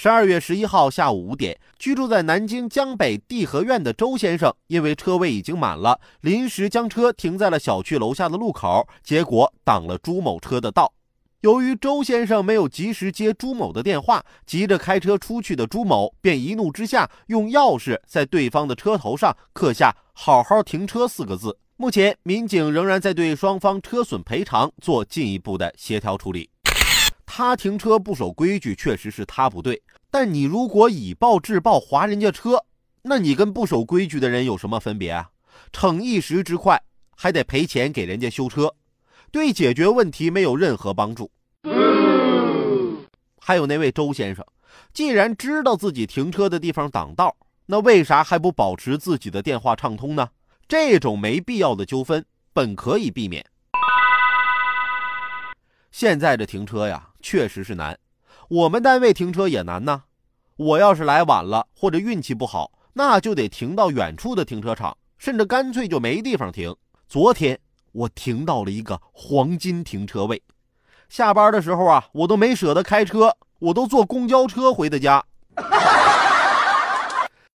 十二月十一号下午五点，居住在南京江北地河苑的周先生，因为车位已经满了，临时将车停在了小区楼下的路口，结果挡了朱某车的道。由于周先生没有及时接朱某的电话，急着开车出去的朱某便一怒之下用钥匙在对方的车头上刻下“好好停车”四个字。目前，民警仍然在对双方车损赔偿做进一步的协调处理。他停车不守规矩，确实是他不对。但你如果以暴制暴划人家车，那你跟不守规矩的人有什么分别啊？逞一时之快，还得赔钱给人家修车，对解决问题没有任何帮助。还有那位周先生，既然知道自己停车的地方挡道，那为啥还不保持自己的电话畅通呢？这种没必要的纠纷本可以避免。现在这停车呀，确实是难。我们单位停车也难呐。我要是来晚了，或者运气不好，那就得停到远处的停车场，甚至干脆就没地方停。昨天我停到了一个黄金停车位，下班的时候啊，我都没舍得开车，我都坐公交车回的家。